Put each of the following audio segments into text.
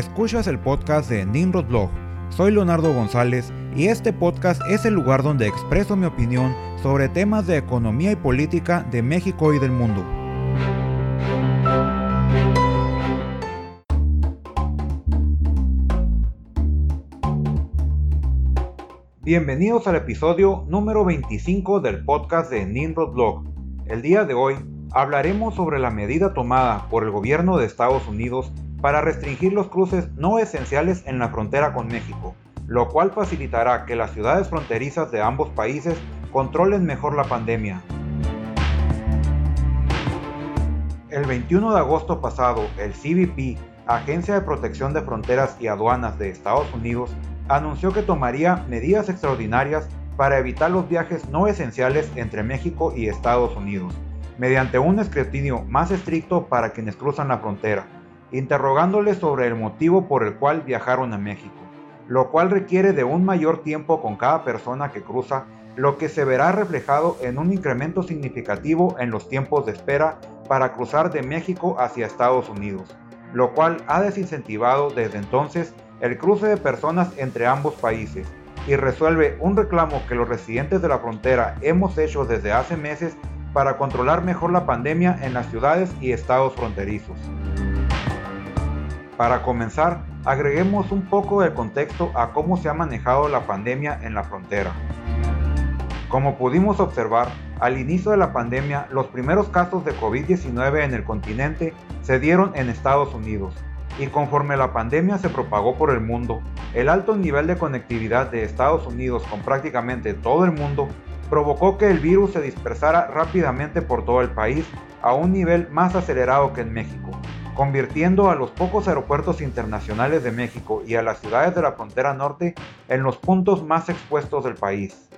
Escuchas el podcast de Nimrod Blog. Soy Leonardo González y este podcast es el lugar donde expreso mi opinión sobre temas de economía y política de México y del mundo. Bienvenidos al episodio número 25 del podcast de Nimrod Blog. El día de hoy hablaremos sobre la medida tomada por el gobierno de Estados Unidos para restringir los cruces no esenciales en la frontera con México, lo cual facilitará que las ciudades fronterizas de ambos países controlen mejor la pandemia. El 21 de agosto pasado, el CBP, Agencia de Protección de Fronteras y Aduanas de Estados Unidos, anunció que tomaría medidas extraordinarias para evitar los viajes no esenciales entre México y Estados Unidos, mediante un escrutinio más estricto para quienes cruzan la frontera interrogándoles sobre el motivo por el cual viajaron a México, lo cual requiere de un mayor tiempo con cada persona que cruza, lo que se verá reflejado en un incremento significativo en los tiempos de espera para cruzar de México hacia Estados Unidos, lo cual ha desincentivado desde entonces el cruce de personas entre ambos países y resuelve un reclamo que los residentes de la frontera hemos hecho desde hace meses para controlar mejor la pandemia en las ciudades y estados fronterizos. Para comenzar, agreguemos un poco de contexto a cómo se ha manejado la pandemia en la frontera. Como pudimos observar, al inicio de la pandemia, los primeros casos de COVID-19 en el continente se dieron en Estados Unidos, y conforme la pandemia se propagó por el mundo, el alto nivel de conectividad de Estados Unidos con prácticamente todo el mundo provocó que el virus se dispersara rápidamente por todo el país a un nivel más acelerado que en México, convirtiendo a los pocos aeropuertos internacionales de México y a las ciudades de la frontera norte en los puntos más expuestos del país.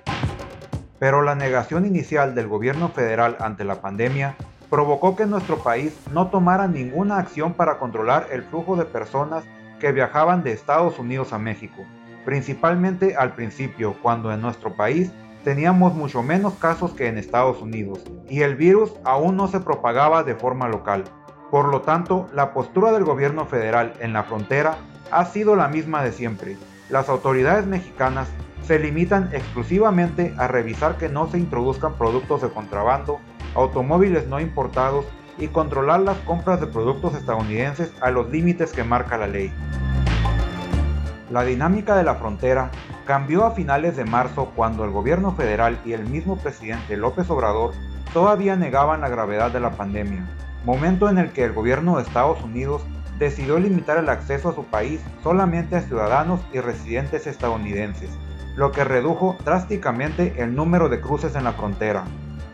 Pero la negación inicial del gobierno federal ante la pandemia provocó que nuestro país no tomara ninguna acción para controlar el flujo de personas que viajaban de Estados Unidos a México, principalmente al principio, cuando en nuestro país teníamos mucho menos casos que en Estados Unidos y el virus aún no se propagaba de forma local. Por lo tanto, la postura del gobierno federal en la frontera ha sido la misma de siempre. Las autoridades mexicanas se limitan exclusivamente a revisar que no se introduzcan productos de contrabando, automóviles no importados y controlar las compras de productos estadounidenses a los límites que marca la ley. La dinámica de la frontera cambió a finales de marzo cuando el gobierno federal y el mismo presidente López Obrador todavía negaban la gravedad de la pandemia momento en el que el gobierno de Estados Unidos decidió limitar el acceso a su país solamente a ciudadanos y residentes estadounidenses, lo que redujo drásticamente el número de cruces en la frontera.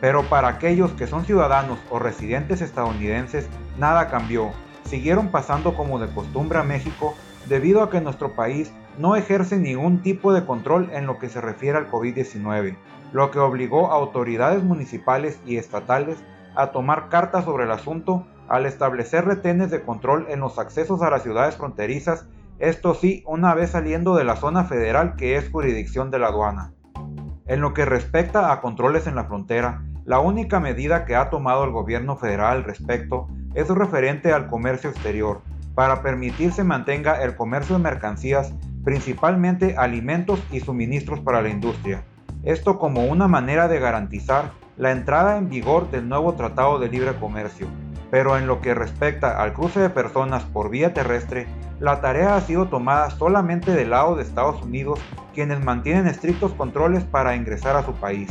Pero para aquellos que son ciudadanos o residentes estadounidenses, nada cambió. Siguieron pasando como de costumbre a México debido a que nuestro país no ejerce ningún tipo de control en lo que se refiere al COVID-19, lo que obligó a autoridades municipales y estatales a tomar cartas sobre el asunto al establecer retenes de control en los accesos a las ciudades fronterizas, esto sí una vez saliendo de la zona federal que es jurisdicción de la aduana. En lo que respecta a controles en la frontera, la única medida que ha tomado el gobierno federal al respecto es referente al comercio exterior, para permitir se mantenga el comercio de mercancías, principalmente alimentos y suministros para la industria. Esto como una manera de garantizar la entrada en vigor del nuevo Tratado de Libre Comercio, pero en lo que respecta al cruce de personas por vía terrestre, la tarea ha sido tomada solamente del lado de Estados Unidos, quienes mantienen estrictos controles para ingresar a su país.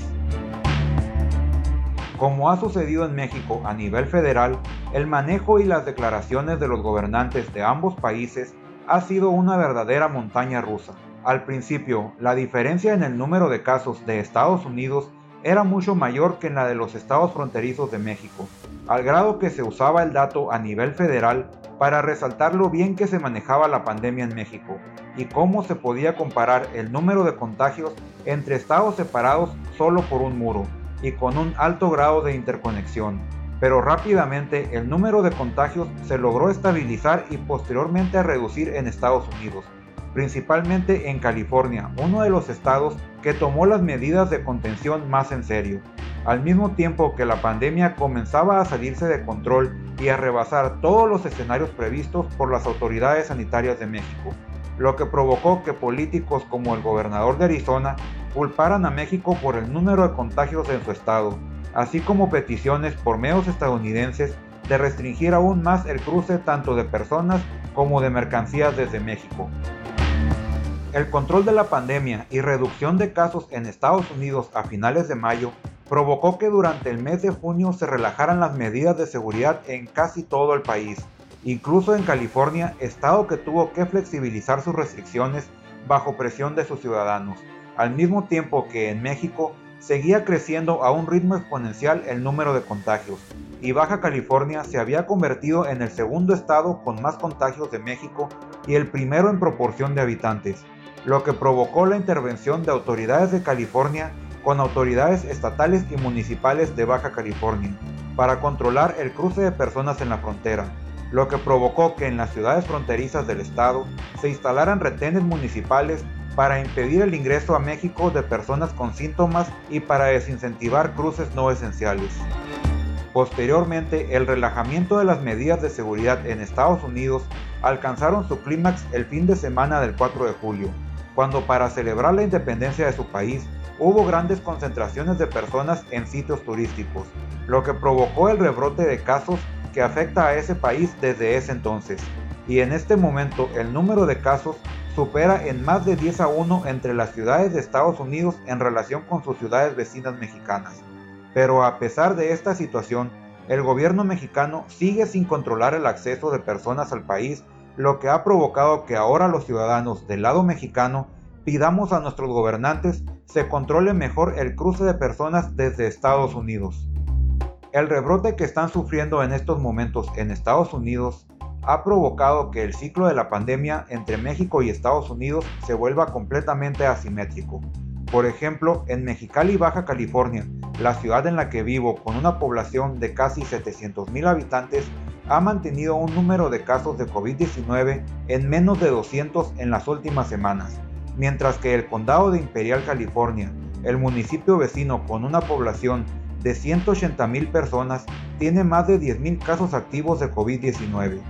Como ha sucedido en México a nivel federal, el manejo y las declaraciones de los gobernantes de ambos países ha sido una verdadera montaña rusa. Al principio, la diferencia en el número de casos de Estados Unidos era mucho mayor que en la de los estados fronterizos de México, al grado que se usaba el dato a nivel federal para resaltar lo bien que se manejaba la pandemia en México y cómo se podía comparar el número de contagios entre estados separados solo por un muro y con un alto grado de interconexión. Pero rápidamente el número de contagios se logró estabilizar y posteriormente reducir en Estados Unidos, principalmente en California, uno de los estados que tomó las medidas de contención más en serio. Al mismo tiempo que la pandemia comenzaba a salirse de control y a rebasar todos los escenarios previstos por las autoridades sanitarias de México, lo que provocó que políticos como el gobernador de Arizona culparan a México por el número de contagios en su estado, así como peticiones por medios estadounidenses de restringir aún más el cruce tanto de personas como de mercancías desde México. El control de la pandemia y reducción de casos en Estados Unidos a finales de mayo provocó que durante el mes de junio se relajaran las medidas de seguridad en casi todo el país, incluso en California, estado que tuvo que flexibilizar sus restricciones bajo presión de sus ciudadanos, al mismo tiempo que en México seguía creciendo a un ritmo exponencial el número de contagios, y Baja California se había convertido en el segundo estado con más contagios de México y el primero en proporción de habitantes lo que provocó la intervención de autoridades de California con autoridades estatales y municipales de Baja California para controlar el cruce de personas en la frontera, lo que provocó que en las ciudades fronterizas del estado se instalaran retenes municipales para impedir el ingreso a México de personas con síntomas y para desincentivar cruces no esenciales. Posteriormente, el relajamiento de las medidas de seguridad en Estados Unidos alcanzaron su clímax el fin de semana del 4 de julio, cuando para celebrar la independencia de su país hubo grandes concentraciones de personas en sitios turísticos, lo que provocó el rebrote de casos que afecta a ese país desde ese entonces. Y en este momento el número de casos supera en más de 10 a 1 entre las ciudades de Estados Unidos en relación con sus ciudades vecinas mexicanas. Pero a pesar de esta situación, el gobierno mexicano sigue sin controlar el acceso de personas al país lo que ha provocado que ahora los ciudadanos del lado mexicano pidamos a nuestros gobernantes se controle mejor el cruce de personas desde Estados Unidos. El rebrote que están sufriendo en estos momentos en Estados Unidos ha provocado que el ciclo de la pandemia entre México y Estados Unidos se vuelva completamente asimétrico. Por ejemplo, en Mexicali, Baja California, la ciudad en la que vivo con una población de casi 700.000 habitantes, ha mantenido un número de casos de COVID-19 en menos de 200 en las últimas semanas, mientras que el condado de Imperial, California, el municipio vecino con una población de 180.000 personas, tiene más de 10.000 casos activos de COVID-19.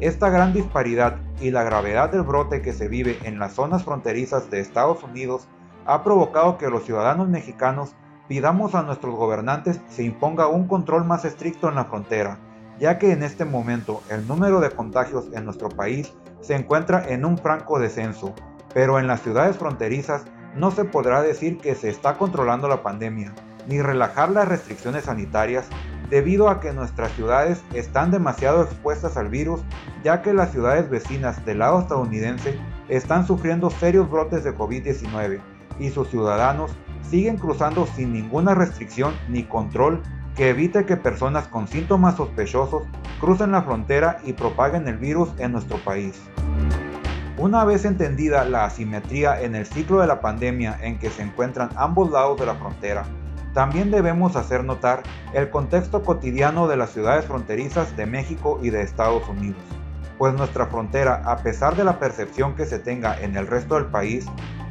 Esta gran disparidad y la gravedad del brote que se vive en las zonas fronterizas de Estados Unidos ha provocado que los ciudadanos mexicanos pidamos a nuestros gobernantes se imponga un control más estricto en la frontera, ya que en este momento el número de contagios en nuestro país se encuentra en un franco descenso, pero en las ciudades fronterizas no se podrá decir que se está controlando la pandemia, ni relajar las restricciones sanitarias, debido a que nuestras ciudades están demasiado expuestas al virus, ya que las ciudades vecinas del lado estadounidense están sufriendo serios brotes de COVID-19 y sus ciudadanos siguen cruzando sin ninguna restricción ni control que evite que personas con síntomas sospechosos crucen la frontera y propaguen el virus en nuestro país. Una vez entendida la asimetría en el ciclo de la pandemia en que se encuentran ambos lados de la frontera, también debemos hacer notar el contexto cotidiano de las ciudades fronterizas de México y de Estados Unidos, pues nuestra frontera, a pesar de la percepción que se tenga en el resto del país,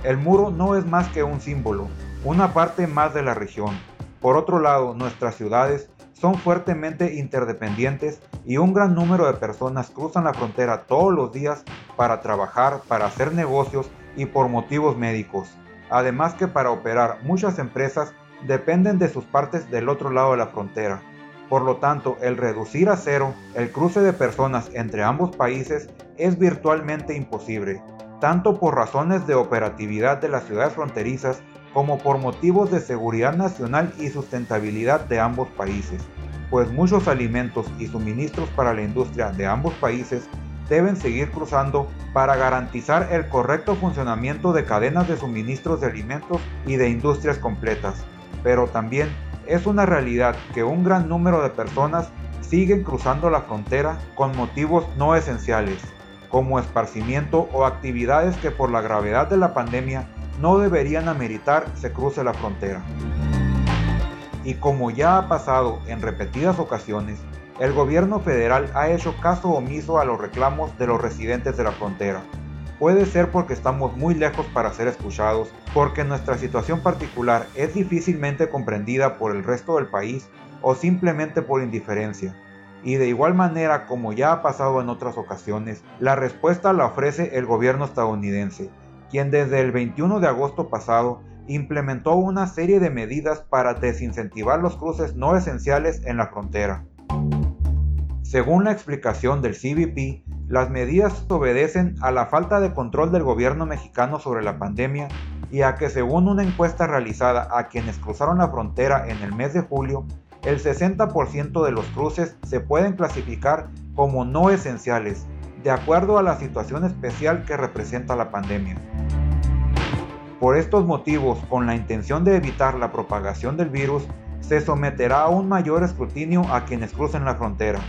el muro no es más que un símbolo, una parte más de la región, por otro lado, nuestras ciudades son fuertemente interdependientes y un gran número de personas cruzan la frontera todos los días para trabajar, para hacer negocios y por motivos médicos. Además que para operar muchas empresas dependen de sus partes del otro lado de la frontera. Por lo tanto, el reducir a cero el cruce de personas entre ambos países es virtualmente imposible, tanto por razones de operatividad de las ciudades fronterizas como por motivos de seguridad nacional y sustentabilidad de ambos países, pues muchos alimentos y suministros para la industria de ambos países deben seguir cruzando para garantizar el correcto funcionamiento de cadenas de suministros de alimentos y de industrias completas. Pero también es una realidad que un gran número de personas siguen cruzando la frontera con motivos no esenciales, como esparcimiento o actividades que por la gravedad de la pandemia no deberían ameritar se cruce la frontera. Y como ya ha pasado en repetidas ocasiones, el gobierno federal ha hecho caso omiso a los reclamos de los residentes de la frontera. Puede ser porque estamos muy lejos para ser escuchados, porque nuestra situación particular es difícilmente comprendida por el resto del país o simplemente por indiferencia. y de igual manera como ya ha pasado en otras ocasiones, la respuesta la ofrece el gobierno estadounidense, quien desde el 21 de agosto pasado implementó una serie de medidas para desincentivar los cruces no esenciales en la frontera. Según la explicación del CBP, las medidas obedecen a la falta de control del gobierno mexicano sobre la pandemia y a que según una encuesta realizada a quienes cruzaron la frontera en el mes de julio, el 60% de los cruces se pueden clasificar como no esenciales, de acuerdo a la situación especial que representa la pandemia. Por estos motivos, con la intención de evitar la propagación del virus, se someterá a un mayor escrutinio a quienes crucen la frontera.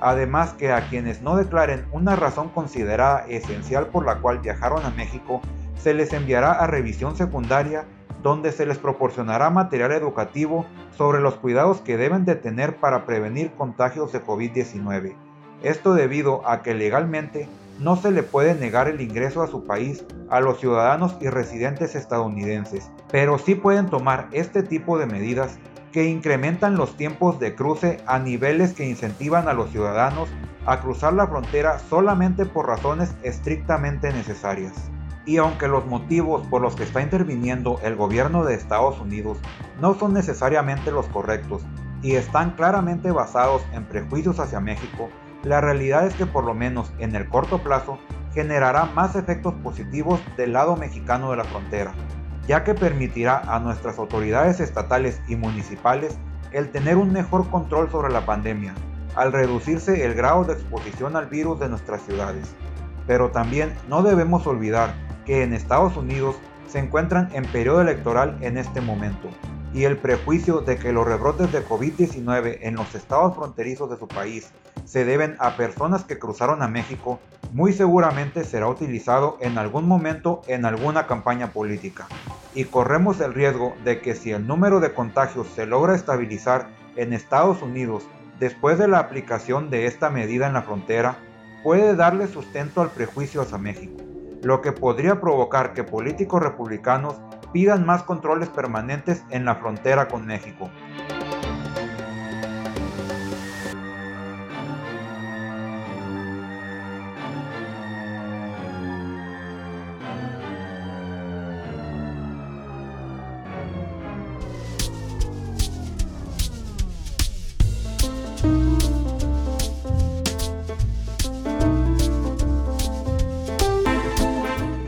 Además que a quienes no declaren una razón considerada esencial por la cual viajaron a México, se les enviará a revisión secundaria donde se les proporcionará material educativo sobre los cuidados que deben de tener para prevenir contagios de COVID-19. Esto debido a que legalmente no se le puede negar el ingreso a su país a los ciudadanos y residentes estadounidenses, pero sí pueden tomar este tipo de medidas que incrementan los tiempos de cruce a niveles que incentivan a los ciudadanos a cruzar la frontera solamente por razones estrictamente necesarias. Y aunque los motivos por los que está interviniendo el gobierno de Estados Unidos no son necesariamente los correctos y están claramente basados en prejuicios hacia México, la realidad es que por lo menos en el corto plazo generará más efectos positivos del lado mexicano de la frontera, ya que permitirá a nuestras autoridades estatales y municipales el tener un mejor control sobre la pandemia, al reducirse el grado de exposición al virus de nuestras ciudades. Pero también no debemos olvidar que en Estados Unidos se encuentran en periodo electoral en este momento, y el prejuicio de que los rebrotes de COVID-19 en los estados fronterizos de su país se deben a personas que cruzaron a México, muy seguramente será utilizado en algún momento en alguna campaña política. Y corremos el riesgo de que si el número de contagios se logra estabilizar en Estados Unidos después de la aplicación de esta medida en la frontera, puede darle sustento al prejuicio hacia México, lo que podría provocar que políticos republicanos pidan más controles permanentes en la frontera con México.